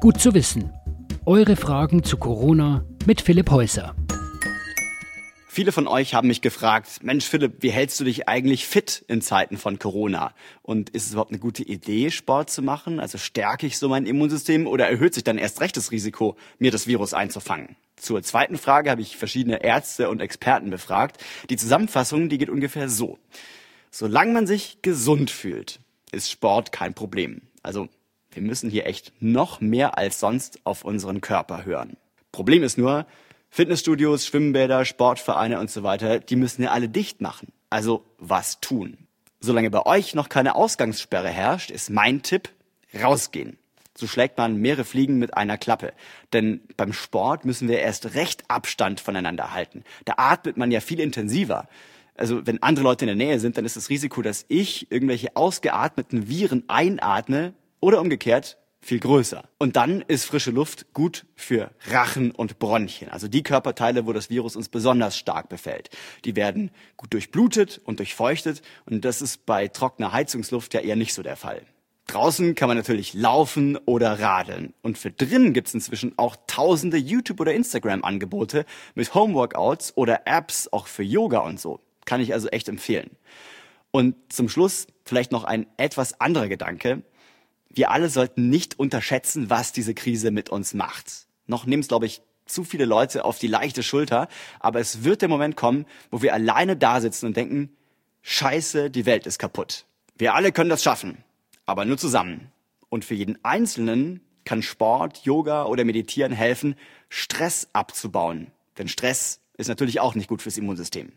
Gut zu wissen. Eure Fragen zu Corona mit Philipp Häuser. Viele von euch haben mich gefragt, Mensch Philipp, wie hältst du dich eigentlich fit in Zeiten von Corona? Und ist es überhaupt eine gute Idee, Sport zu machen? Also stärke ich so mein Immunsystem oder erhöht sich dann erst recht das Risiko, mir das Virus einzufangen? Zur zweiten Frage habe ich verschiedene Ärzte und Experten befragt. Die Zusammenfassung, die geht ungefähr so. Solange man sich gesund fühlt, ist Sport kein Problem. Also wir müssen hier echt noch mehr als sonst auf unseren Körper hören. Problem ist nur, Fitnessstudios, Schwimmbäder, Sportvereine und so weiter, die müssen ja alle dicht machen. Also was tun? Solange bei euch noch keine Ausgangssperre herrscht, ist mein Tipp, rausgehen. So schlägt man mehrere Fliegen mit einer Klappe. Denn beim Sport müssen wir erst recht Abstand voneinander halten. Da atmet man ja viel intensiver. Also wenn andere Leute in der Nähe sind, dann ist das Risiko, dass ich irgendwelche ausgeatmeten Viren einatme oder umgekehrt viel größer. Und dann ist frische Luft gut für Rachen und Bronchien, also die Körperteile, wo das Virus uns besonders stark befällt. Die werden gut durchblutet und durchfeuchtet und das ist bei trockener Heizungsluft ja eher nicht so der Fall. Draußen kann man natürlich laufen oder radeln. Und für drinnen gibt es inzwischen auch tausende YouTube- oder Instagram-Angebote mit Homeworkouts oder Apps auch für Yoga und so. Kann ich also echt empfehlen. Und zum Schluss vielleicht noch ein etwas anderer Gedanke wir alle sollten nicht unterschätzen, was diese Krise mit uns macht. Noch nehmen es, glaube ich, zu viele Leute auf die leichte Schulter, aber es wird der Moment kommen, wo wir alleine da sitzen und denken, scheiße, die Welt ist kaputt. Wir alle können das schaffen, aber nur zusammen. Und für jeden Einzelnen kann Sport, Yoga oder Meditieren helfen, Stress abzubauen. Denn Stress ist natürlich auch nicht gut fürs Immunsystem.